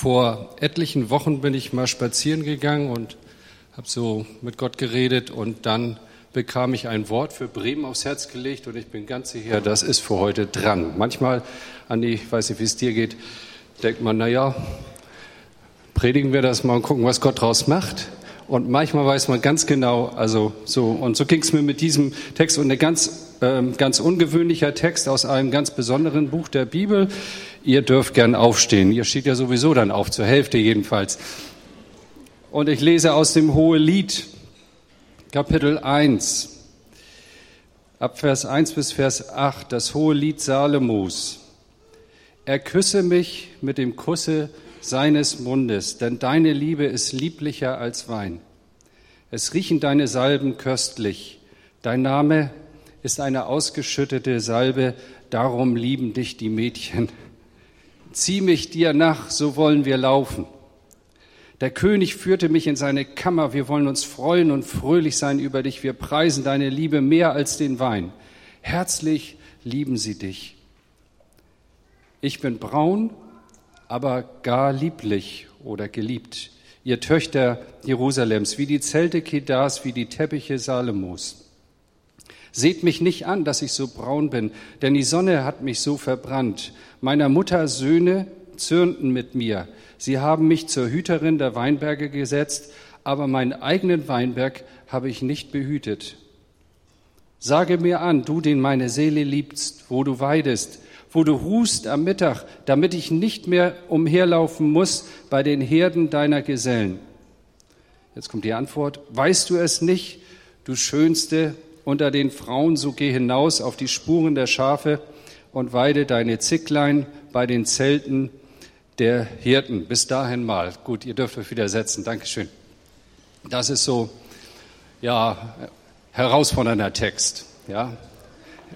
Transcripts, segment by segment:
Vor etlichen Wochen bin ich mal spazieren gegangen und habe so mit Gott geredet und dann bekam ich ein Wort für Bremen aufs Herz gelegt und ich bin ganz sicher, das ist für heute dran. Manchmal, Andi, ich weiß nicht, wie es dir geht, denkt man, naja, predigen wir das mal und gucken, was Gott draus macht. Und manchmal weiß man ganz genau, also so, und so ging es mir mit diesem Text und ein ganz, äh, ganz ungewöhnlicher Text aus einem ganz besonderen Buch der Bibel. Ihr dürft gern aufstehen. Ihr steht ja sowieso dann auf, zur Hälfte jedenfalls. Und ich lese aus dem Hohelied, Kapitel 1, ab Vers 1 bis Vers 8, das Hohelied Salomos. Er küsse mich mit dem Kusse seines Mundes, denn deine Liebe ist lieblicher als Wein. Es riechen deine Salben köstlich. Dein Name ist eine ausgeschüttete Salbe, darum lieben dich die Mädchen. Zieh mich dir nach, so wollen wir laufen. Der König führte mich in seine Kammer. Wir wollen uns freuen und fröhlich sein über dich. Wir preisen deine Liebe mehr als den Wein. Herzlich lieben sie dich. Ich bin braun, aber gar lieblich oder geliebt. Ihr Töchter Jerusalems, wie die Zelte Kedars, wie die Teppiche Salomos. Seht mich nicht an, dass ich so braun bin, denn die Sonne hat mich so verbrannt. Meiner Mutter Söhne zürnten mit mir. Sie haben mich zur Hüterin der Weinberge gesetzt, aber meinen eigenen Weinberg habe ich nicht behütet. Sage mir an, du, den meine Seele liebst, wo du weidest, wo du ruhst am Mittag, damit ich nicht mehr umherlaufen muss bei den Herden deiner Gesellen. Jetzt kommt die Antwort. Weißt du es nicht, du Schönste unter den Frauen, so geh hinaus auf die Spuren der Schafe und weide deine Zicklein bei den Zelten der Hirten. Bis dahin mal. Gut, ihr dürft euch wieder setzen. Dankeschön. Das ist so, ja, herausfordernder Text. Ja,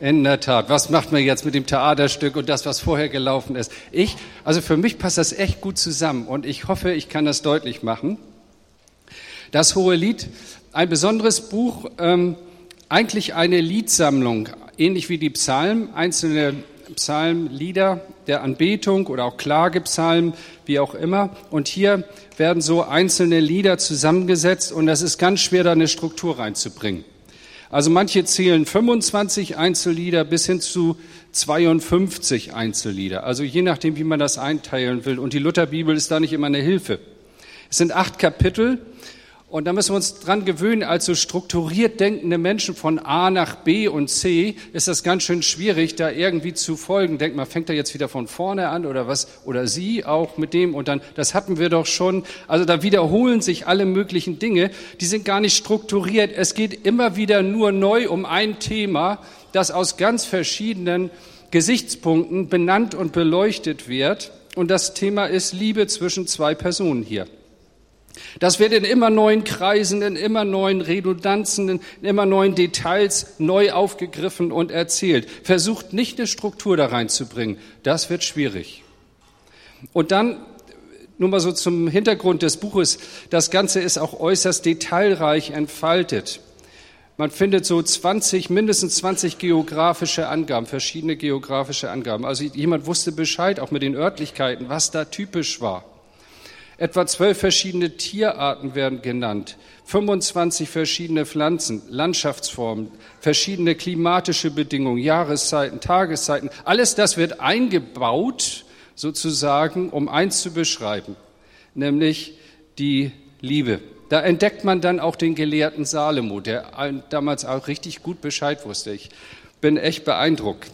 in der Tat. Was macht man jetzt mit dem Theaterstück und das, was vorher gelaufen ist? Ich, also für mich passt das echt gut zusammen und ich hoffe, ich kann das deutlich machen. Das Hohe Lied, ein besonderes Buch, ähm, eigentlich eine Liedsammlung, ähnlich wie die Psalmen, einzelne Psalmlieder der Anbetung oder auch Klagepsalmen, wie auch immer. Und hier werden so einzelne Lieder zusammengesetzt und das ist ganz schwer, da eine Struktur reinzubringen. Also manche zählen 25 Einzellieder bis hin zu 52 Einzellieder. Also je nachdem, wie man das einteilen will. Und die Lutherbibel ist da nicht immer eine Hilfe. Es sind acht Kapitel und da müssen wir uns dran gewöhnen, als so strukturiert denkende Menschen von A nach B und C ist das ganz schön schwierig, da irgendwie zu folgen. Denkt man, fängt er jetzt wieder von vorne an oder was? Oder Sie auch mit dem und dann, das hatten wir doch schon. Also da wiederholen sich alle möglichen Dinge. Die sind gar nicht strukturiert. Es geht immer wieder nur neu um ein Thema, das aus ganz verschiedenen Gesichtspunkten benannt und beleuchtet wird. Und das Thema ist Liebe zwischen zwei Personen hier. Das wird in immer neuen Kreisen, in immer neuen Redundanzen, in immer neuen Details neu aufgegriffen und erzählt. Versucht nicht eine Struktur da reinzubringen. Das wird schwierig. Und dann, nur mal so zum Hintergrund des Buches, das Ganze ist auch äußerst detailreich entfaltet. Man findet so 20, mindestens 20 geografische Angaben, verschiedene geografische Angaben. Also jemand wusste Bescheid, auch mit den Örtlichkeiten, was da typisch war. Etwa zwölf verschiedene Tierarten werden genannt, 25 verschiedene Pflanzen, Landschaftsformen, verschiedene klimatische Bedingungen, Jahreszeiten, Tageszeiten. Alles das wird eingebaut, sozusagen, um eins zu beschreiben, nämlich die Liebe. Da entdeckt man dann auch den gelehrten Salomo, der damals auch richtig gut Bescheid wusste. Ich bin echt beeindruckt.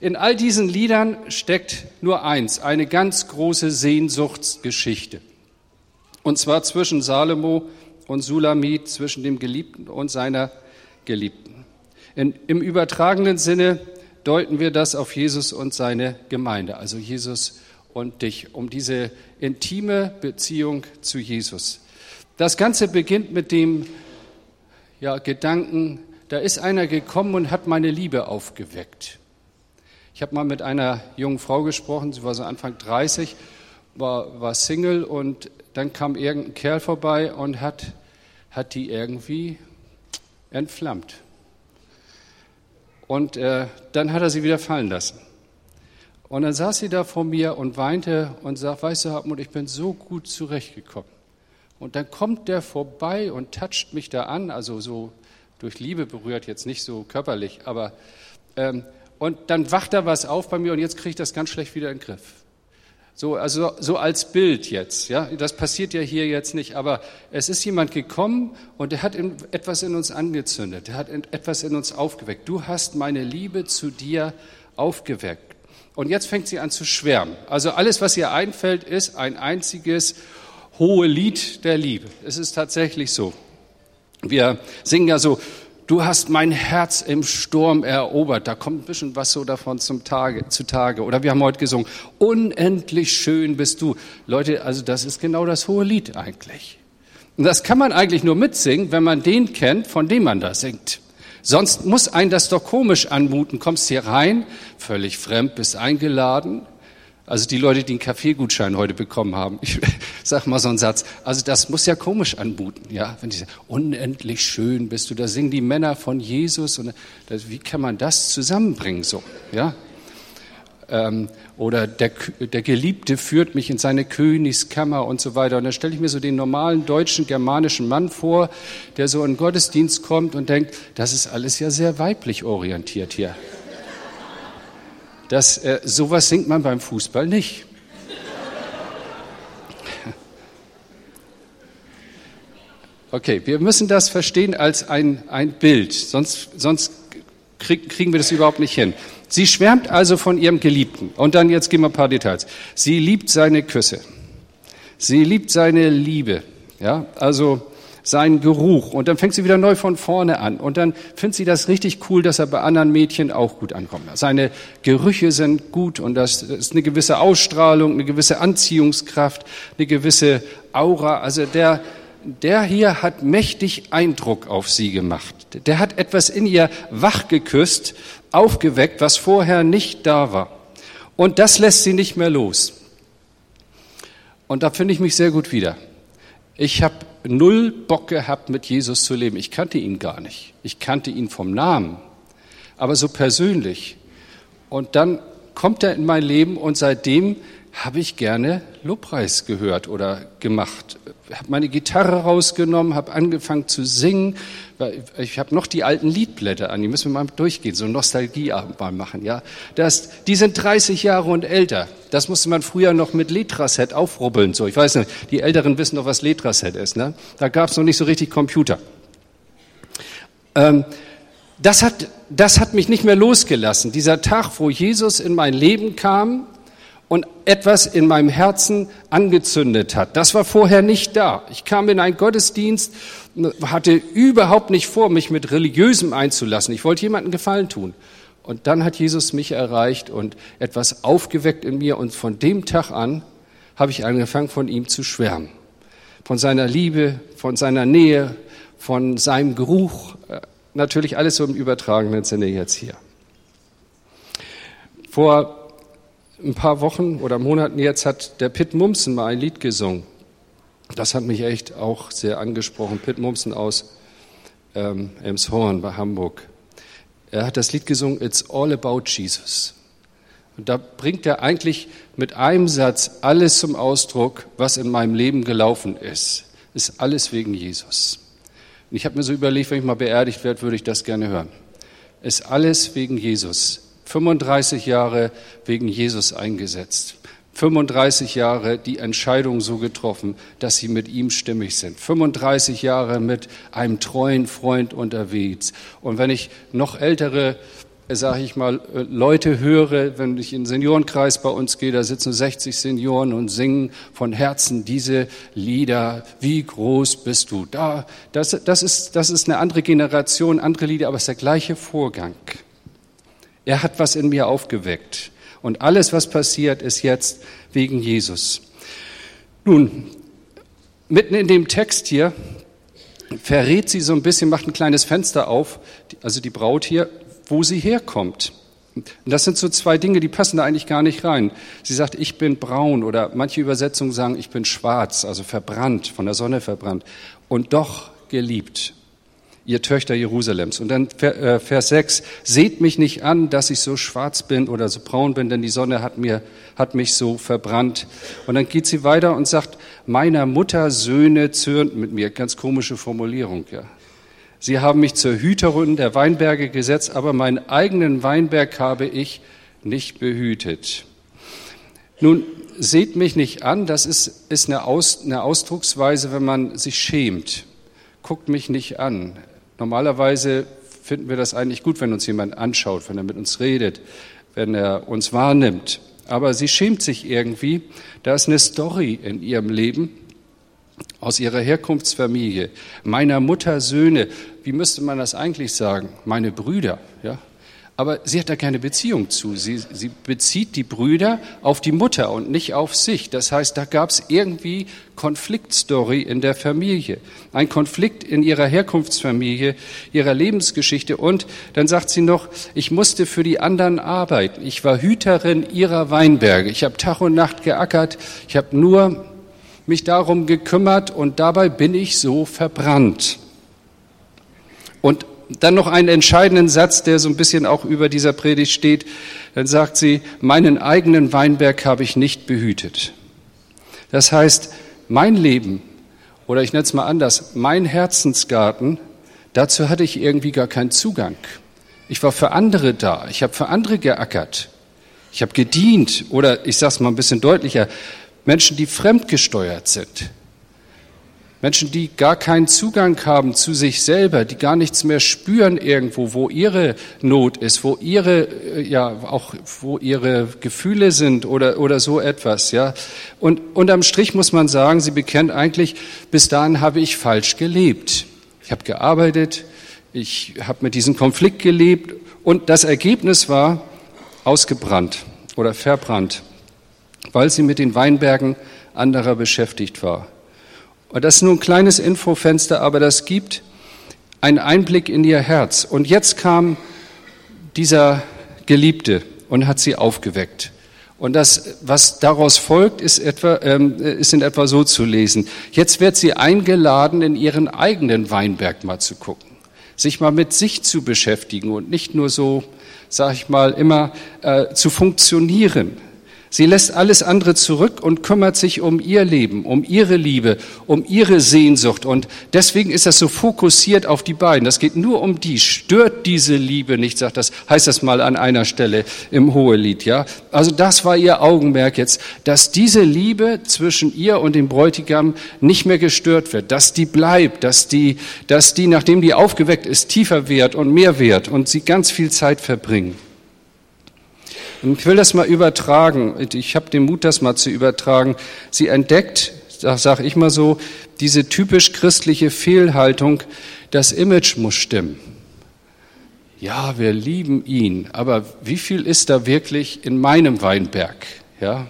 In all diesen Liedern steckt nur eins, eine ganz große Sehnsuchtsgeschichte. Und zwar zwischen Salomo und Sulamit, zwischen dem Geliebten und seiner Geliebten. In, Im übertragenen Sinne deuten wir das auf Jesus und seine Gemeinde, also Jesus und dich, um diese intime Beziehung zu Jesus. Das Ganze beginnt mit dem ja, Gedanken, da ist einer gekommen und hat meine Liebe aufgeweckt. Ich habe mal mit einer jungen Frau gesprochen, sie war so Anfang 30, war, war Single und dann kam irgendein Kerl vorbei und hat, hat die irgendwie entflammt. Und äh, dann hat er sie wieder fallen lassen. Und dann saß sie da vor mir und weinte und sagt, weißt du, Hartmut, ich bin so gut zurechtgekommen. Und dann kommt der vorbei und toucht mich da an, also so durch Liebe berührt, jetzt nicht so körperlich, aber ähm, und dann wacht da was auf bei mir und jetzt kriege ich das ganz schlecht wieder in den Griff. So, also so als Bild jetzt, ja. Das passiert ja hier jetzt nicht, aber es ist jemand gekommen und der hat etwas in uns angezündet, der hat etwas in uns aufgeweckt. Du hast meine Liebe zu dir aufgeweckt. Und jetzt fängt sie an zu schwärmen. Also alles, was ihr einfällt, ist ein einziges hohe Lied der Liebe. Es ist tatsächlich so. Wir singen ja so, du hast mein Herz im Sturm erobert. Da kommt ein bisschen was so davon zum Tage, zu Tage. Oder wir haben heute gesungen, unendlich schön bist du. Leute, also das ist genau das hohe Lied eigentlich. Und das kann man eigentlich nur mitsingen, wenn man den kennt, von dem man da singt. Sonst muss ein das doch komisch anmuten. Kommst hier rein, völlig fremd, bist eingeladen. Also die Leute, die einen Kaffeegutschein heute bekommen haben, ich sag mal so einen Satz. Also das muss ja komisch anmuten, ja. Wenn die sagen, unendlich schön bist du, da singen die Männer von Jesus und das, wie kann man das zusammenbringen so, ja? Ähm, oder der, der Geliebte führt mich in seine Königskammer und so weiter. Und dann stelle ich mir so den normalen deutschen, germanischen Mann vor, der so in den Gottesdienst kommt und denkt, das ist alles ja sehr weiblich orientiert hier. Das, äh, sowas singt man beim Fußball nicht. Okay, wir müssen das verstehen als ein, ein Bild, sonst, sonst krieg, kriegen wir das überhaupt nicht hin. Sie schwärmt also von ihrem Geliebten. Und dann jetzt gehen wir ein paar Details. Sie liebt seine Küsse. Sie liebt seine Liebe. Ja, also seinen Geruch. Und dann fängt sie wieder neu von vorne an. Und dann findet sie das richtig cool, dass er bei anderen Mädchen auch gut ankommt. Seine Gerüche sind gut und das ist eine gewisse Ausstrahlung, eine gewisse Anziehungskraft, eine gewisse Aura. Also der, der hier hat mächtig Eindruck auf sie gemacht. Der hat etwas in ihr wachgeküsst, aufgeweckt, was vorher nicht da war. Und das lässt sie nicht mehr los. Und da finde ich mich sehr gut wieder. Ich habe null Bock gehabt, mit Jesus zu leben. Ich kannte ihn gar nicht. Ich kannte ihn vom Namen, aber so persönlich. Und dann kommt er in mein Leben und seitdem habe ich gerne Lobpreis gehört oder gemacht. Habe meine Gitarre rausgenommen, habe angefangen zu singen. Ich habe noch die alten Liedblätter an, die müssen wir mal durchgehen, so Nostalgieabend mal machen. Ja, das, die sind 30 Jahre und älter. Das musste man früher noch mit Letraset aufrubbeln. So, ich weiß nicht, die Älteren wissen doch, was Letraset ist. Ne? Da gab es noch nicht so richtig Computer. Ähm, das hat, das hat mich nicht mehr losgelassen. Dieser Tag, wo Jesus in mein Leben kam, und etwas in meinem Herzen angezündet hat. Das war vorher nicht da. Ich kam in einen Gottesdienst, hatte überhaupt nicht vor, mich mit religiösem einzulassen. Ich wollte jemandem Gefallen tun. Und dann hat Jesus mich erreicht und etwas aufgeweckt in mir. Und von dem Tag an habe ich angefangen, von ihm zu schwärmen. Von seiner Liebe, von seiner Nähe, von seinem Geruch. Äh, natürlich alles so im übertragenen Sinne jetzt hier. Vor ein paar Wochen oder Monaten jetzt hat der Pitt Mumsen mal ein Lied gesungen. Das hat mich echt auch sehr angesprochen. Pitt Mumsen aus ähm, Elmshorn bei Hamburg. Er hat das Lied gesungen, It's All About Jesus. Und da bringt er eigentlich mit einem Satz alles zum Ausdruck, was in meinem Leben gelaufen ist. Ist alles wegen Jesus. Und ich habe mir so überlegt, wenn ich mal beerdigt werde, würde ich das gerne hören. Ist alles wegen Jesus. 35 Jahre wegen Jesus eingesetzt. 35 Jahre die Entscheidung so getroffen, dass sie mit ihm stimmig sind. 35 Jahre mit einem treuen Freund unterwegs. Und wenn ich noch ältere, sage ich mal, Leute höre, wenn ich in den Seniorenkreis bei uns gehe, da sitzen 60 Senioren und singen von Herzen diese Lieder. Wie groß bist du? Da, das, das, ist, das ist eine andere Generation, andere Lieder, aber es ist der gleiche Vorgang. Er hat was in mir aufgeweckt. Und alles, was passiert, ist jetzt wegen Jesus. Nun, mitten in dem Text hier verrät sie so ein bisschen, macht ein kleines Fenster auf, also die Braut hier, wo sie herkommt. Und das sind so zwei Dinge, die passen da eigentlich gar nicht rein. Sie sagt, ich bin braun oder manche Übersetzungen sagen, ich bin schwarz, also verbrannt, von der Sonne verbrannt und doch geliebt. Ihr Töchter Jerusalems. Und dann äh, Vers 6, seht mich nicht an, dass ich so schwarz bin oder so braun bin, denn die Sonne hat, mir, hat mich so verbrannt. Und dann geht sie weiter und sagt, meiner Mutter Söhne zürnt mit mir. Ganz komische Formulierung, ja. Sie haben mich zur Hüterin der Weinberge gesetzt, aber meinen eigenen Weinberg habe ich nicht behütet. Nun, seht mich nicht an, das ist, ist eine, Aus, eine Ausdrucksweise, wenn man sich schämt. Guckt mich nicht an. Normalerweise finden wir das eigentlich gut, wenn uns jemand anschaut, wenn er mit uns redet, wenn er uns wahrnimmt. Aber sie schämt sich irgendwie. Da ist eine Story in ihrem Leben aus ihrer Herkunftsfamilie, meiner Mutter Söhne. Wie müsste man das eigentlich sagen? Meine Brüder, ja? Aber sie hat da keine Beziehung zu. Sie, sie bezieht die Brüder auf die Mutter und nicht auf sich. Das heißt, da gab es irgendwie Konfliktstory in der Familie. Ein Konflikt in ihrer Herkunftsfamilie, ihrer Lebensgeschichte. Und dann sagt sie noch, ich musste für die anderen arbeiten. Ich war Hüterin ihrer Weinberge. Ich habe Tag und Nacht geackert. Ich habe nur mich darum gekümmert und dabei bin ich so verbrannt. Und dann noch einen entscheidenden Satz, der so ein bisschen auch über dieser Predigt steht. Dann sagt sie, meinen eigenen Weinberg habe ich nicht behütet. Das heißt, mein Leben, oder ich nenne es mal anders, mein Herzensgarten, dazu hatte ich irgendwie gar keinen Zugang. Ich war für andere da, ich habe für andere geackert, ich habe gedient, oder ich sage es mal ein bisschen deutlicher, Menschen, die fremdgesteuert sind, Menschen, die gar keinen Zugang haben zu sich selber, die gar nichts mehr spüren irgendwo, wo ihre Not ist, wo ihre, äh, ja, auch, wo ihre Gefühle sind oder, oder so etwas, ja. Und unterm Strich muss man sagen, sie bekennt eigentlich, bis dahin habe ich falsch gelebt. Ich habe gearbeitet, ich habe mit diesem Konflikt gelebt und das Ergebnis war ausgebrannt oder verbrannt, weil sie mit den Weinbergen anderer beschäftigt war. Und das ist nur ein kleines Infofenster, aber das gibt einen Einblick in ihr Herz. Und jetzt kam dieser Geliebte und hat sie aufgeweckt. Und das, was daraus folgt, ist, etwa, ähm, ist in etwa so zu lesen. Jetzt wird sie eingeladen, in ihren eigenen Weinberg mal zu gucken, sich mal mit sich zu beschäftigen und nicht nur so, sag ich mal, immer äh, zu funktionieren, Sie lässt alles andere zurück und kümmert sich um ihr Leben, um ihre Liebe, um ihre Sehnsucht. Und deswegen ist das so fokussiert auf die beiden. Das geht nur um die. Stört diese Liebe nicht, sagt das, heißt das mal an einer Stelle im Hohelied, ja? Also das war ihr Augenmerk jetzt, dass diese Liebe zwischen ihr und dem Bräutigam nicht mehr gestört wird, dass die bleibt, dass die, dass die, nachdem die aufgeweckt ist, tiefer wird und mehr wird und sie ganz viel Zeit verbringen. Und ich will das mal übertragen. Ich habe den Mut, das mal zu übertragen. Sie entdeckt, sage ich mal so, diese typisch christliche Fehlhaltung, das Image muss stimmen. Ja, wir lieben ihn, aber wie viel ist da wirklich in meinem Weinberg? Ja,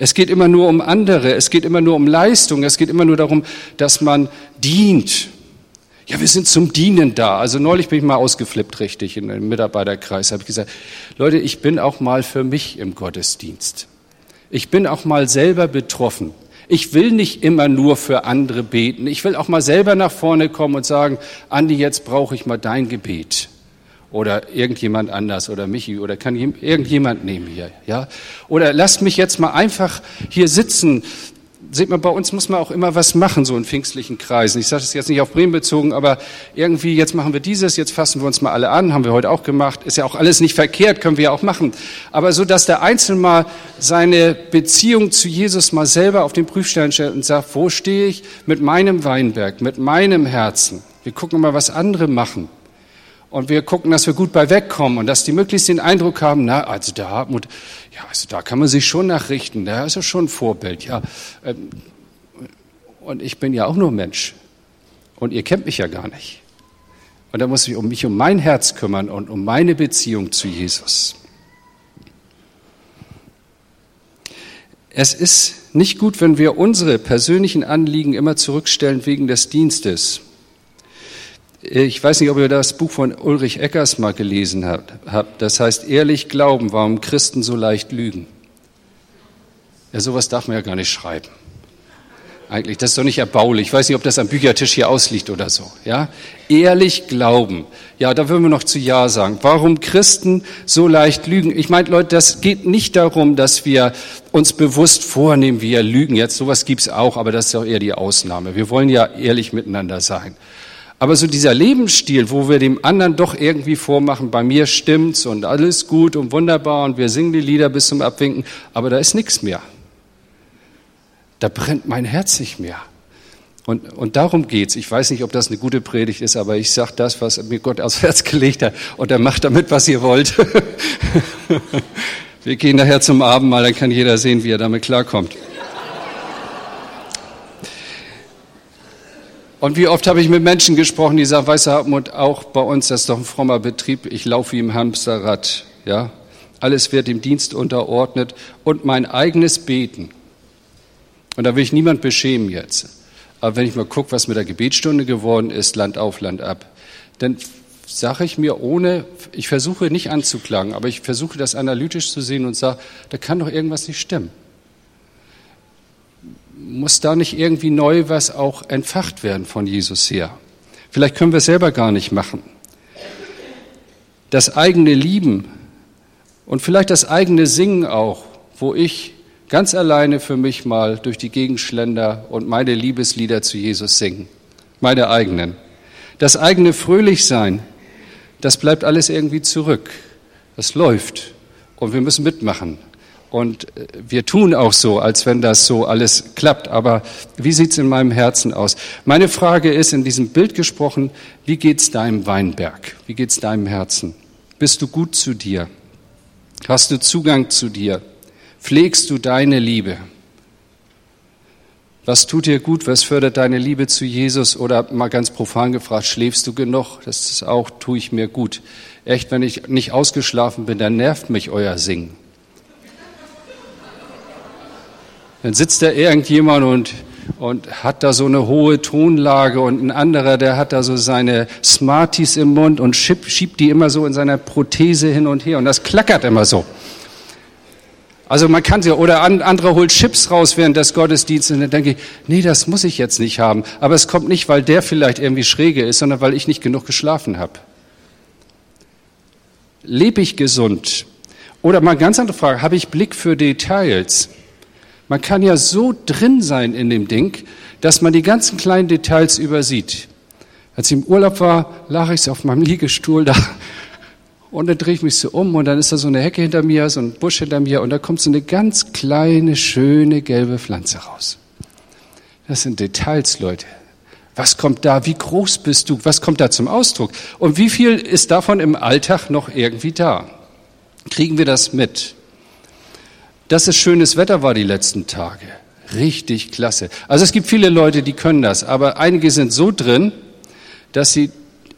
es geht immer nur um andere, es geht immer nur um Leistung, es geht immer nur darum, dass man dient. Ja, wir sind zum Dienen da. Also neulich bin ich mal ausgeflippt richtig in einem Mitarbeiterkreis. Habe ich gesagt, Leute, ich bin auch mal für mich im Gottesdienst. Ich bin auch mal selber betroffen. Ich will nicht immer nur für andere beten. Ich will auch mal selber nach vorne kommen und sagen, Andi, jetzt brauche ich mal dein Gebet. Oder irgendjemand anders oder Michi oder kann irgendjemand nehmen hier, ja? Oder lasst mich jetzt mal einfach hier sitzen Seht mal, bei uns muss man auch immer was machen, so in pfingstlichen Kreisen. Ich sage das jetzt nicht auf Bremen bezogen, aber irgendwie, jetzt machen wir dieses, jetzt fassen wir uns mal alle an, haben wir heute auch gemacht. Ist ja auch alles nicht verkehrt, können wir ja auch machen. Aber so, dass der Einzelne mal seine Beziehung zu Jesus mal selber auf den Prüfstein stellt und sagt, wo stehe ich mit meinem Weinberg, mit meinem Herzen? Wir gucken mal, was andere machen. Und wir gucken, dass wir gut bei wegkommen und dass die möglichst den Eindruck haben, na, also der Hartmut, ja, also da kann man sich schon nachrichten, der ist ja schon ein Vorbild, ja. Ähm, und ich bin ja auch nur Mensch. Und ihr kennt mich ja gar nicht. Und da muss ich um mich um mein Herz kümmern und um meine Beziehung zu Jesus. Es ist nicht gut, wenn wir unsere persönlichen Anliegen immer zurückstellen wegen des Dienstes. Ich weiß nicht, ob ihr das Buch von Ulrich Eckers mal gelesen habt. Das heißt, ehrlich glauben, warum Christen so leicht lügen. Ja, sowas darf man ja gar nicht schreiben. eigentlich. Das ist doch nicht erbaulich. Ich weiß nicht, ob das am Büchertisch hier ausliegt oder so. Ja? Ehrlich glauben. Ja, da würden wir noch zu Ja sagen. Warum Christen so leicht lügen? Ich meine, Leute, das geht nicht darum, dass wir uns bewusst vornehmen, wir lügen jetzt. Sowas gibt's auch, aber das ist doch eher die Ausnahme. Wir wollen ja ehrlich miteinander sein. Aber so dieser Lebensstil, wo wir dem anderen doch irgendwie vormachen, bei mir stimmt's und alles gut und wunderbar und wir singen die Lieder bis zum Abwinken, aber da ist nichts mehr da brennt mein Herz nicht mehr. Und, und darum geht's. Ich weiß nicht, ob das eine gute Predigt ist, aber ich sage das, was mir Gott aufs Herz gelegt hat. Und er macht damit, was ihr wollt. Wir gehen nachher zum Abendmahl, dann kann jeder sehen, wie er damit klarkommt. Und wie oft habe ich mit Menschen gesprochen, die sagen, weißt du, Hartmut, auch bei uns, das ist doch ein frommer Betrieb, ich laufe wie im Hamsterrad, ja. Alles wird dem Dienst unterordnet und mein eigenes Beten und da will ich niemand beschämen jetzt. Aber wenn ich mal gucke, was mit der Gebetsstunde geworden ist, Land auf, Land ab, dann sage ich mir ohne, ich versuche nicht anzuklagen, aber ich versuche das analytisch zu sehen und sage, da kann doch irgendwas nicht stimmen. Muss da nicht irgendwie neu was auch entfacht werden von Jesus her? Vielleicht können wir es selber gar nicht machen. Das eigene Lieben und vielleicht das eigene Singen auch, wo ich ganz alleine für mich mal durch die Gegend schlender und meine Liebeslieder zu Jesus singen. Meine eigenen. Das eigene Fröhlichsein, das bleibt alles irgendwie zurück. Das läuft. Und wir müssen mitmachen. Und äh, wir tun auch so, als wenn das so alles klappt. Aber wie sieht's in meinem Herzen aus? Meine Frage ist in diesem Bild gesprochen, wie geht's deinem Weinberg? Wie geht's deinem Herzen? Bist du gut zu dir? Hast du Zugang zu dir? Pflegst du deine Liebe? Was tut dir gut? Was fördert deine Liebe zu Jesus? Oder mal ganz profan gefragt, schläfst du genug? Das ist auch, tue ich mir gut. Echt, wenn ich nicht ausgeschlafen bin, dann nervt mich euer Singen. Dann sitzt da irgendjemand und, und hat da so eine hohe Tonlage und ein anderer, der hat da so seine Smarties im Mund und schiebt, schiebt die immer so in seiner Prothese hin und her und das klackert immer so. Also man kann sie, oder andere holt Chips raus während des Gottesdienstes und dann denke ich, nee, das muss ich jetzt nicht haben. Aber es kommt nicht, weil der vielleicht irgendwie schräge ist, sondern weil ich nicht genug geschlafen habe. Lebe ich gesund? Oder mal ganz andere Frage, habe ich Blick für Details? Man kann ja so drin sein in dem Ding, dass man die ganzen kleinen Details übersieht. Als ich im Urlaub war, lag ich auf meinem Liegestuhl da und dann drehe ich mich so um und dann ist da so eine Hecke hinter mir, so ein Busch hinter mir und da kommt so eine ganz kleine, schöne gelbe Pflanze raus. Das sind Details, Leute. Was kommt da? Wie groß bist du? Was kommt da zum Ausdruck? Und wie viel ist davon im Alltag noch irgendwie da? Kriegen wir das mit? Dass es schönes Wetter war die letzten Tage. Richtig klasse. Also es gibt viele Leute, die können das, aber einige sind so drin, dass sie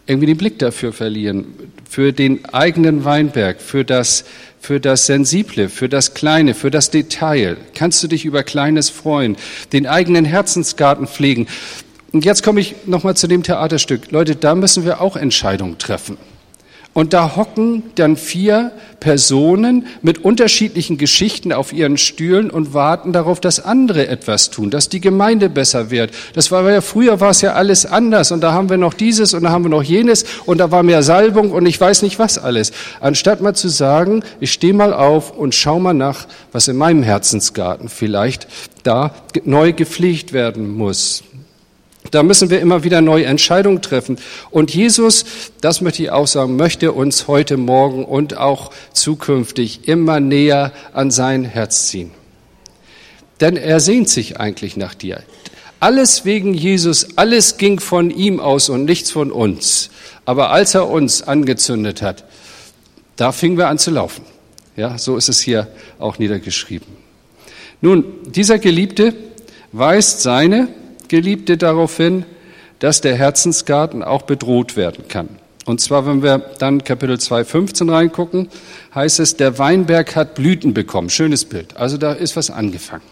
irgendwie den Blick dafür verlieren, für den eigenen Weinberg, für das, für das Sensible, für das Kleine, für das Detail. Kannst du dich über Kleines freuen, den eigenen Herzensgarten pflegen. Und jetzt komme ich nochmal zu dem Theaterstück. Leute, da müssen wir auch Entscheidungen treffen. Und da hocken dann vier Personen mit unterschiedlichen Geschichten auf ihren Stühlen und warten darauf, dass andere etwas tun, dass die Gemeinde besser wird. Das war ja früher war es ja alles anders und da haben wir noch dieses und da haben wir noch jenes und da war mehr Salbung und ich weiß nicht was alles. Anstatt mal zu sagen, ich stehe mal auf und schau mal nach, was in meinem Herzensgarten vielleicht da neu gepflegt werden muss. Da müssen wir immer wieder neue Entscheidungen treffen. Und Jesus, das möchte ich auch sagen, möchte uns heute Morgen und auch zukünftig immer näher an sein Herz ziehen. Denn er sehnt sich eigentlich nach dir. Alles wegen Jesus, alles ging von ihm aus und nichts von uns. Aber als er uns angezündet hat, da fingen wir an zu laufen. Ja, so ist es hier auch niedergeschrieben. Nun, dieser Geliebte weist seine Geliebte darauf hin, dass der Herzensgarten auch bedroht werden kann. Und zwar, wenn wir dann Kapitel 2, 15 reingucken, heißt es, der Weinberg hat Blüten bekommen. Schönes Bild. Also da ist was angefangen.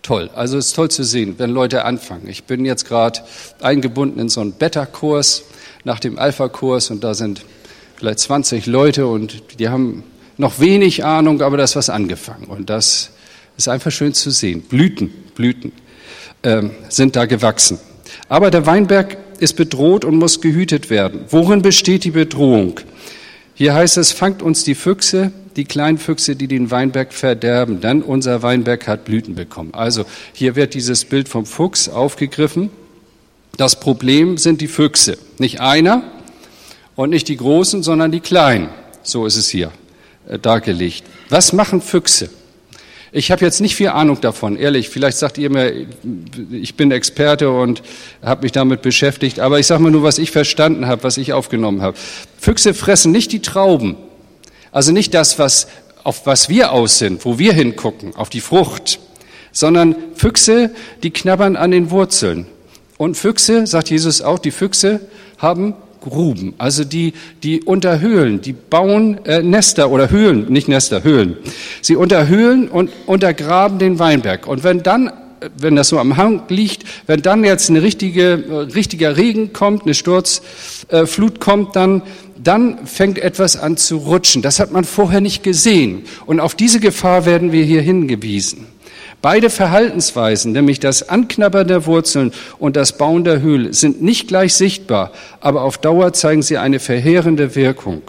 Toll. Also es ist toll zu sehen, wenn Leute anfangen. Ich bin jetzt gerade eingebunden in so einen Beta-Kurs nach dem Alpha-Kurs und da sind vielleicht 20 Leute und die haben noch wenig Ahnung, aber da ist was angefangen. Und das ist einfach schön zu sehen. Blüten, Blüten. äh, sind da gewachsen. Aber der Weinberg ist bedroht und muss gehütet werden. Worin besteht die Bedrohung? Hier heißt es, fangt uns die Füchse, die kleinen Füchse, die den Weinberg verderben, denn unser Weinberg hat Blüten bekommen. Also hier wird dieses Bild vom Fuchs aufgegriffen. Das Problem sind die Füchse. Nicht einer und nicht die Großen, sondern die Kleinen. So ist es hier äh, dargelegt. Was machen Füchse? Ich habe jetzt nicht viel Ahnung davon, ehrlich. Vielleicht sagt ihr mir, ich bin Experte und habe mich damit beschäftigt, aber ich sage mal nur, was ich verstanden habe, was ich aufgenommen habe. Füchse fressen nicht die Trauben, also nicht das, was, auf was wir aus sind, wo wir hingucken, auf die Frucht, sondern Füchse, die knabbern an den Wurzeln. Und Füchse, sagt Jesus auch, die Füchse haben Gruben, also die, die unterhöhlen, die bauen äh, Nester oder Höhlen, nicht Nester, Höhlen. Sie unterhöhlen und untergraben den Weinberg. Und wenn dann wenn das so am Hang liegt, wenn dann jetzt eine richtige, äh, richtiger Regen kommt, eine Sturzflut äh, kommt, dann, dann fängt etwas an zu rutschen. Das hat man vorher nicht gesehen. Und auf diese Gefahr werden wir hier hingewiesen. Beide Verhaltensweisen, nämlich das Anknabbern der Wurzeln und das Bauen der Höhle, sind nicht gleich sichtbar, aber auf Dauer zeigen sie eine verheerende Wirkung.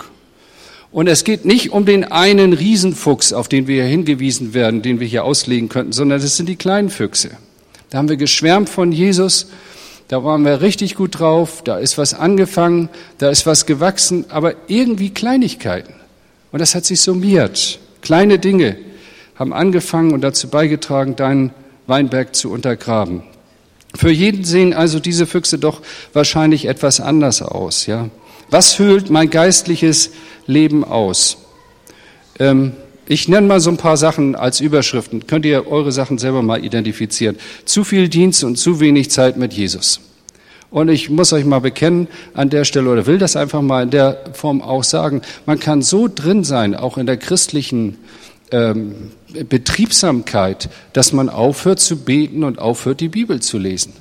Und es geht nicht um den einen Riesenfuchs, auf den wir hier hingewiesen werden, den wir hier auslegen könnten, sondern es sind die kleinen Füchse. Da haben wir geschwärmt von Jesus, da waren wir richtig gut drauf, da ist was angefangen, da ist was gewachsen, aber irgendwie Kleinigkeiten. Und das hat sich summiert. Kleine Dinge, haben angefangen und dazu beigetragen, deinen Weinberg zu untergraben. Für jeden sehen also diese Füchse doch wahrscheinlich etwas anders aus. Ja? Was höhlt mein geistliches Leben aus? Ähm, ich nenne mal so ein paar Sachen als Überschriften. Könnt ihr eure Sachen selber mal identifizieren. Zu viel Dienst und zu wenig Zeit mit Jesus. Und ich muss euch mal bekennen an der Stelle oder will das einfach mal in der Form auch sagen. Man kann so drin sein, auch in der christlichen ähm, Betriebsamkeit, dass man aufhört zu beten und aufhört, die Bibel zu lesen.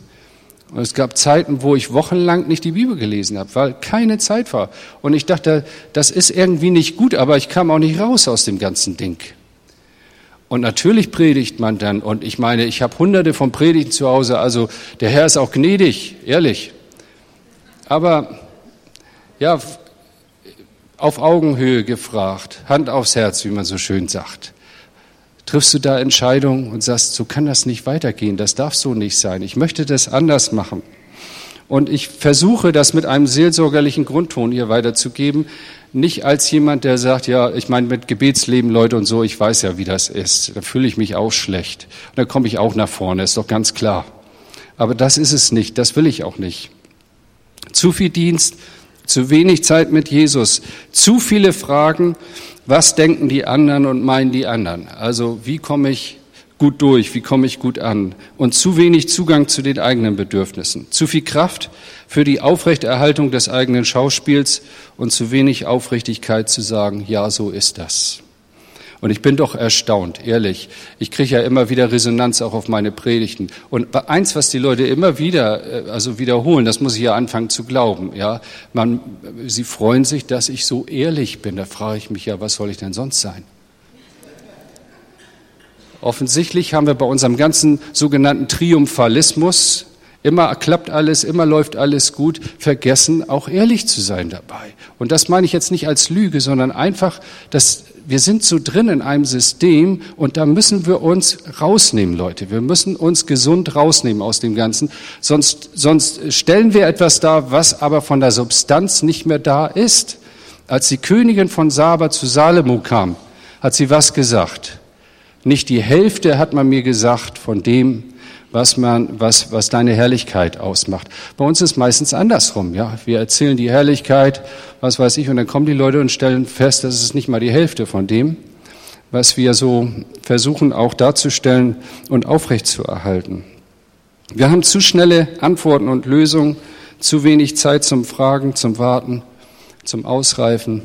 Und es gab Zeiten, wo ich wochenlang nicht die Bibel gelesen habe, weil keine Zeit war. Und ich dachte, das ist irgendwie nicht gut, aber ich kam auch nicht raus aus dem ganzen Ding. Und natürlich predigt man dann. Und ich meine, ich habe hunderte von Predigten zu Hause. Also der Herr ist auch gnädig, ehrlich. Aber ja, auf Augenhöhe gefragt, Hand aufs Herz, wie man so schön sagt. Triffst du da Entscheidungen und sagst, so kann das nicht weitergehen, das darf so nicht sein, ich möchte das anders machen. Und ich versuche das mit einem seelsorgerlichen Grundton hier weiterzugeben, nicht als jemand, der sagt, ja, ich meine mit Gebetsleben, Leute und so, ich weiß ja, wie das ist. Da fühle ich mich auch schlecht. Und da komme ich auch nach vorne, ist doch ganz klar. Aber das ist es nicht, das will ich auch nicht. Zu viel Dienst, zu wenig Zeit mit Jesus, zu viele Fragen, was denken die anderen und meinen die anderen? Also wie komme ich gut durch, wie komme ich gut an? Und zu wenig Zugang zu den eigenen Bedürfnissen, zu viel Kraft für die Aufrechterhaltung des eigenen Schauspiels und zu wenig Aufrichtigkeit zu sagen, ja, so ist das. Und ich bin doch erstaunt, ehrlich. Ich kriege ja immer wieder Resonanz auch auf meine Predigten. Und eins, was die Leute immer wieder, äh, also wiederholen, das muss ich ja anfangen zu glauben, ja. Man, sie freuen sich, dass ich so ehrlich bin. Da frage ich mich ja, was soll ich denn sonst sein? Offensichtlich haben wir bei unserem ganzen sogenannten Triumphalismus, immer klappt alles, immer läuft alles gut, vergessen, auch ehrlich zu sein dabei. Und das meine ich jetzt nicht als Lüge, sondern einfach, dass wir sind so drin in einem System und da müssen wir uns rausnehmen, Leute. Wir müssen uns gesund rausnehmen aus dem Ganzen. Sonst, sonst stellen wir etwas dar, was aber von der Substanz nicht mehr da ist. Als die Königin von Saba zu Salomo kam, hat sie was gesagt? Nicht die Hälfte hat man mir gesagt von dem, was, man, was, was deine Herrlichkeit ausmacht. Bei uns ist meistens andersrum. Ja? Wir erzählen die Herrlichkeit, was weiß ich, und dann kommen die Leute und stellen fest, das ist nicht mal die Hälfte von dem, was wir so versuchen auch darzustellen und aufrechtzuerhalten. Wir haben zu schnelle Antworten und Lösungen, zu wenig Zeit zum Fragen, zum Warten, zum Ausreifen.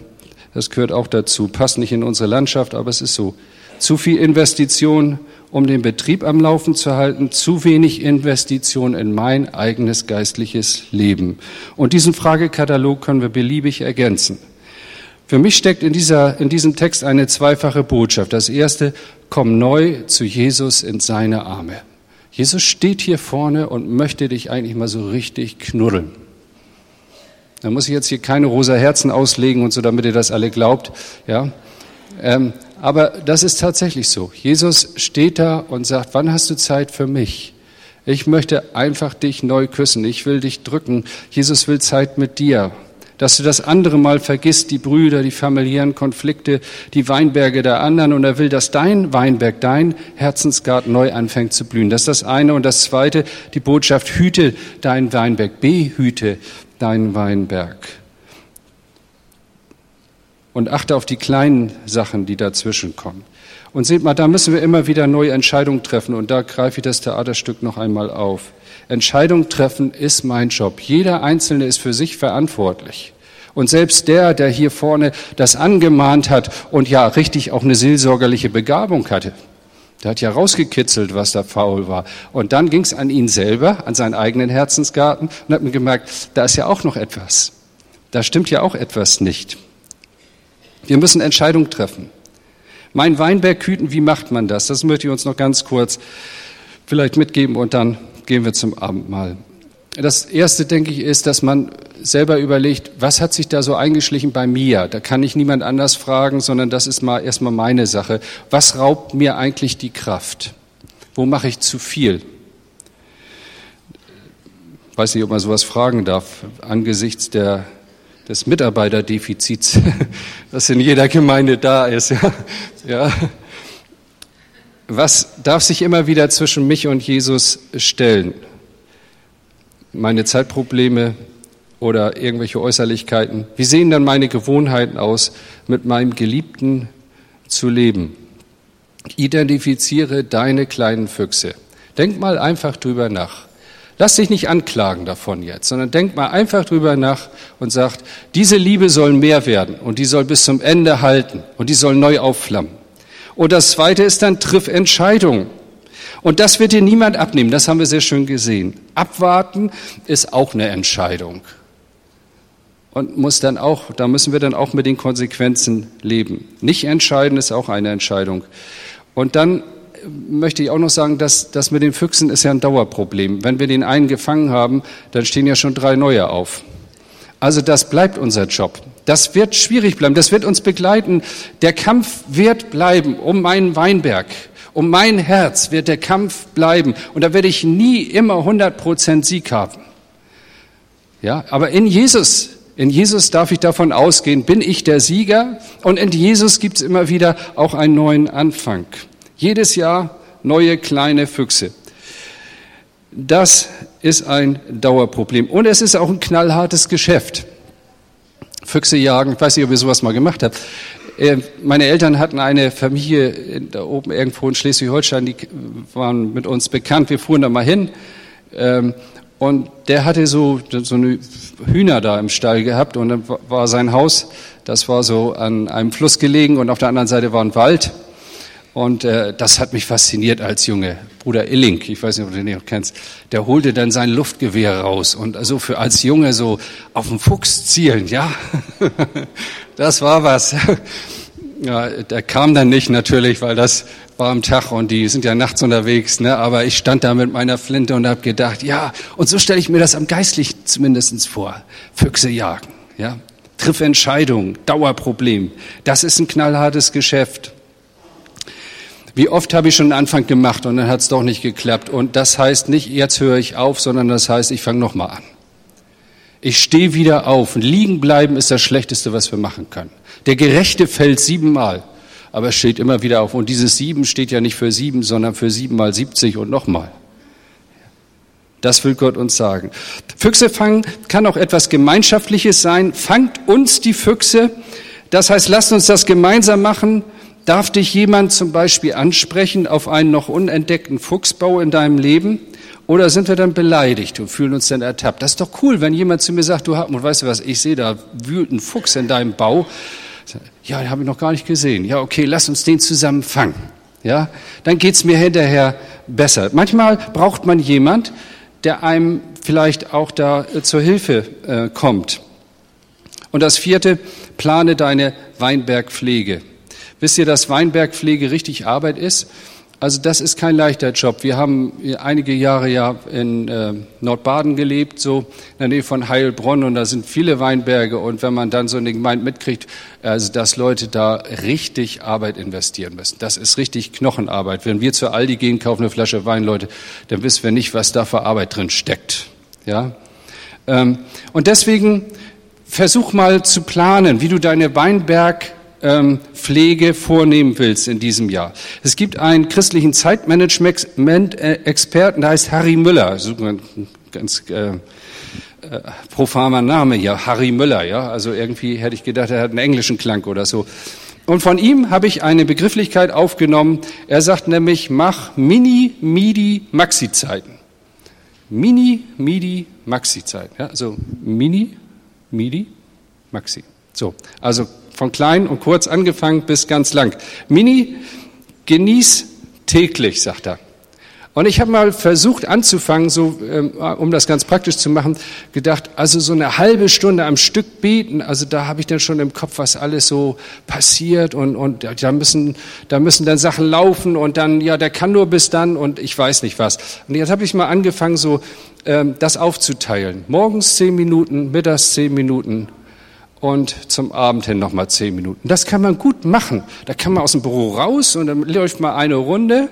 Das gehört auch dazu. Passt nicht in unsere Landschaft, aber es ist so. Zu viel Investition, um den Betrieb am Laufen zu halten, zu wenig Investition in mein eigenes geistliches Leben. Und diesen Fragekatalog können wir beliebig ergänzen. Für mich steckt in, dieser, in diesem Text eine zweifache Botschaft. Das erste, komm neu zu Jesus in seine Arme. Jesus steht hier vorne und möchte dich eigentlich mal so richtig knuddeln. Da muss ich jetzt hier keine rosa Herzen auslegen und so, damit ihr das alle glaubt, ja. Ähm, aber das ist tatsächlich so. Jesus steht da und sagt, wann hast du Zeit für mich? Ich möchte einfach dich neu küssen. Ich will dich drücken. Jesus will Zeit mit dir dass du das andere Mal vergisst, die Brüder, die familiären Konflikte, die Weinberge der anderen und er will, dass dein Weinberg, dein Herzensgarten neu anfängt zu blühen. Das ist das eine und das zweite, die Botschaft, hüte dein Weinberg, behüte deinen Weinberg. Und achte auf die kleinen Sachen, die dazwischen kommen. Und seht mal, da müssen wir immer wieder neue Entscheidungen treffen und da greife ich das Theaterstück noch einmal auf. Entscheidung treffen ist mein Job. Jeder Einzelne ist für sich verantwortlich. Und selbst der, der hier vorne das angemahnt hat und ja richtig auch eine seelsorgerliche Begabung hatte, der hat ja rausgekitzelt, was da faul war. Und dann ging es an ihn selber, an seinen eigenen Herzensgarten und hat mir gemerkt, da ist ja auch noch etwas. Da stimmt ja auch etwas nicht. Wir müssen Entscheidungen treffen. Mein Weinberg hüten, wie macht man das? Das möchte ich uns noch ganz kurz vielleicht mitgeben und dann gehen wir zum Abendmahl. Das erste, denke ich, ist, dass man selber überlegt, was hat sich da so eingeschlichen bei mir? Da kann ich niemand anders fragen, sondern das ist mal erstmal meine Sache. Was raubt mir eigentlich die Kraft? Wo mache ich zu viel? Weiß nicht, ob man sowas fragen darf, angesichts der, des Mitarbeiterdefizits, das in jeder Gemeinde da ist. Ja. ja was darf sich immer wieder zwischen mich und Jesus stellen? Meine Zeitprobleme oder irgendwelche Äußerlichkeiten? Wie sehen dann meine Gewohnheiten aus, mit meinem Geliebten zu leben? Identifiziere deine kleinen Füchse. Denk mal einfach drüber nach. Lass dich nicht anklagen davon jetzt, sondern denk mal einfach drüber nach und sag, diese Liebe soll mehr werden und die soll bis zum Ende halten und die soll neu aufflammen. Und das Zweite ist dann, triff Entscheidungen. Und das wird dir niemand abnehmen, das haben wir sehr schön gesehen. Abwarten ist auch eine Entscheidung. Und muss dann auch, da müssen wir dann auch mit den Konsequenzen leben. Nicht entscheiden ist auch eine Entscheidung. Und dann möchte ich auch noch sagen, dass das mit den Füchsen ist ja ein Dauerproblem. Wenn wir den einen gefangen haben, dann stehen ja schon drei neue auf. Also das bleibt unser Job. Das wird schwierig bleiben, das wird uns begleiten. Der Kampf wird bleiben um meinen Weinberg. Um mein Herz wird der Kampf bleiben. Und da werde ich nie immer 100 Prozent Sieg haben. Ja, aber in Jesus, in Jesus darf ich davon ausgehen, bin ich der Sieger. Und in Jesus gibt es immer wieder auch einen neuen Anfang. Jedes Jahr neue kleine Füchse. Das ist ein Dauerproblem. Und es ist auch ein knallhartes Geschäft. Füchse jagen. Ich weiß nicht, ob ihr sowas mal gemacht habt. Äh, meine Eltern hatten eine Familie da oben irgendwo in Schleswig-Holstein, die waren mit uns bekannt. Wir fuhren da mal hin. Ähm, und der hatte so, so eine Hühner da im Stall gehabt und dann war sein Haus, das war so an einem Fluss gelegen und auf der anderen Seite war ein Wald. Und äh, das hat mich fasziniert als Junge. Bruder Illing, ich weiß nicht, ob du den noch kennst, der holte dann sein Luftgewehr raus und also für als Junge so auf den Fuchs zielen, ja, das war was. Ja, der kam dann nicht natürlich, weil das war am Tag und die sind ja nachts unterwegs, ne? aber ich stand da mit meiner Flinte und habe gedacht, ja, und so stelle ich mir das am geistlich zumindestens vor, Füchse jagen, ja, triff Entscheidungen, Dauerproblem, das ist ein knallhartes Geschäft. Wie oft habe ich schon einen Anfang gemacht und dann hat es doch nicht geklappt. Und das heißt nicht, jetzt höre ich auf, sondern das heißt, ich fange nochmal an. Ich stehe wieder auf. Und liegen bleiben ist das Schlechteste, was wir machen können. Der Gerechte fällt siebenmal, aber es steht immer wieder auf. Und dieses sieben steht ja nicht für sieben, sondern für siebenmal siebzig und nochmal. Das will Gott uns sagen. Füchse fangen kann auch etwas Gemeinschaftliches sein. Fangt uns die Füchse. Das heißt, lasst uns das gemeinsam machen. Darf dich jemand zum Beispiel ansprechen auf einen noch unentdeckten Fuchsbau in deinem Leben? Oder sind wir dann beleidigt und fühlen uns dann ertappt? Das ist doch cool, wenn jemand zu mir sagt, du Hartmut, weißt du was, ich sehe, da wühlt ein Fuchs in deinem Bau. Ja, den habe ich noch gar nicht gesehen. Ja, okay, lass uns den zusammen fangen. Ja, dann geht's mir hinterher besser. Manchmal braucht man jemand, der einem vielleicht auch da äh, zur Hilfe äh, kommt. Und das vierte, plane deine Weinbergpflege. Wisst ihr, dass Weinbergpflege richtig Arbeit ist? Also das ist kein leichter Job. Wir haben einige Jahre ja in äh, Nordbaden gelebt, so in der Nähe von Heilbronn und da sind viele Weinberge und wenn man dann so eine Gemeinde mitkriegt, also dass Leute da richtig Arbeit investieren müssen. Das ist richtig Knochenarbeit. Wenn wir zu Aldi gehen, kaufen eine Flasche Wein, Leute, dann wissen wir nicht, was da für Arbeit drin steckt. Ja? Ähm, und deswegen versuch mal zu planen, wie du deine Weinberg Pflege vornehmen willst in diesem Jahr. Es gibt einen christlichen Zeitmanagement-Experten, der heißt Harry Müller, ganz äh, äh, profaner Name hier, Harry Müller, ja. Also irgendwie hätte ich gedacht, er hat einen englischen Klang oder so. Und von ihm habe ich eine Begrifflichkeit aufgenommen. Er sagt nämlich, mach Mini, Midi, Maxi-Zeiten. Mini, Midi, Maxi-Zeiten. Ja, also Mini, Midi, Maxi. So, also von klein und kurz angefangen bis ganz lang. Mini, genieß täglich, sagt er. Und ich habe mal versucht anzufangen, so ähm, um das ganz praktisch zu machen, gedacht, also so eine halbe Stunde am Stück beten, also da habe ich dann schon im Kopf, was alles so passiert und und da müssen da müssen dann Sachen laufen und dann ja, der kann nur bis dann und ich weiß nicht was. Und jetzt habe ich mal angefangen, so ähm, das aufzuteilen. Morgens zehn Minuten, mittags zehn Minuten, und zum Abend hin nochmal zehn Minuten. Das kann man gut machen. Da kann man aus dem Büro raus und dann läuft man eine Runde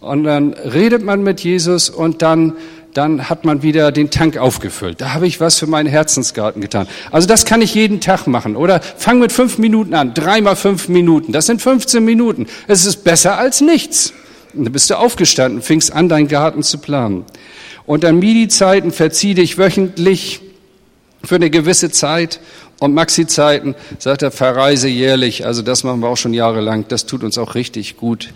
und dann redet man mit Jesus und dann, dann hat man wieder den Tank aufgefüllt. Da habe ich was für meinen Herzensgarten getan. Also das kann ich jeden Tag machen. Oder fang mit fünf Minuten an. Dreimal fünf Minuten. Das sind 15 Minuten. Es ist besser als nichts. Und dann bist du aufgestanden, fingst an, deinen Garten zu planen. Und an Midi-Zeiten verzieh dich wöchentlich für eine gewisse Zeit und Maxi-Zeiten, sagt er, verreise jährlich. Also das machen wir auch schon jahrelang. Das tut uns auch richtig gut.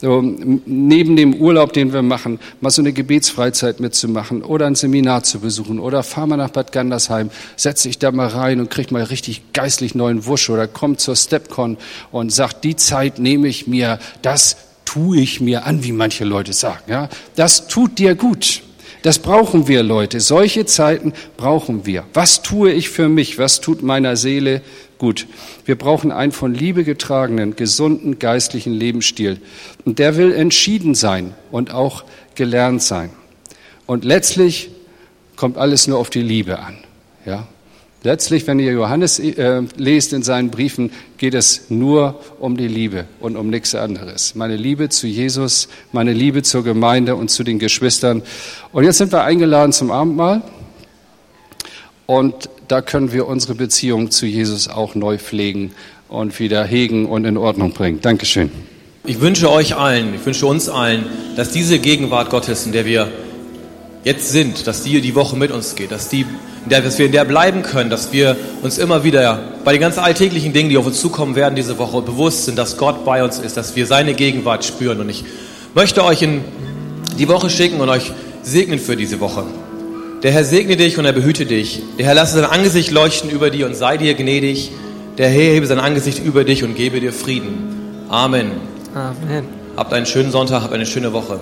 So, neben dem Urlaub, den wir machen, mal so eine Gebetsfreizeit mitzumachen oder ein Seminar zu besuchen oder fahr mal nach Bad Gandersheim, setz dich da mal rein und krieg mal richtig geistlich neuen Wusch oder komm zur Stepcon und sag, die Zeit nehme ich mir, das tue ich mir an, wie manche Leute sagen. Ja, das tut dir gut. Das brauchen wir, Leute. Solche Zeiten brauchen wir. Was tue ich für mich? Was tut meiner Seele gut? Wir brauchen einen von Liebe getragenen, gesunden geistlichen Lebensstil. Und der will entschieden sein und auch gelernt sein. Und letztlich kommt alles nur auf die Liebe an. Ja? Letztlich, wenn ihr Johannes äh, lest in seinen Briefen, geht es nur um die Liebe und um nichts anderes. Meine Liebe zu Jesus, meine Liebe zur Gemeinde und zu den Geschwistern. Und jetzt sind wir eingeladen zum Abendmahl. Und da können wir unsere Beziehung zu Jesus auch neu pflegen und wieder hegen und in Ordnung bringen. Dankeschön. Ich wünsche euch allen, ich wünsche uns allen, dass diese Gegenwart Gottes, in der wir jetzt sind, dass die die Woche mit uns geht, dass, die, dass wir in der bleiben können, dass wir uns immer wieder bei den ganz alltäglichen Dingen, die auf uns zukommen werden diese Woche, bewusst sind, dass Gott bei uns ist, dass wir seine Gegenwart spüren. Und ich möchte euch in die Woche schicken und euch segnen für diese Woche. Der Herr segne dich und er behüte dich. Der Herr lasse sein Angesicht leuchten über dir und sei dir gnädig. Der Herr hebe sein Angesicht über dich und gebe dir Frieden. Amen. Amen. Habt einen schönen Sonntag, habt eine schöne Woche.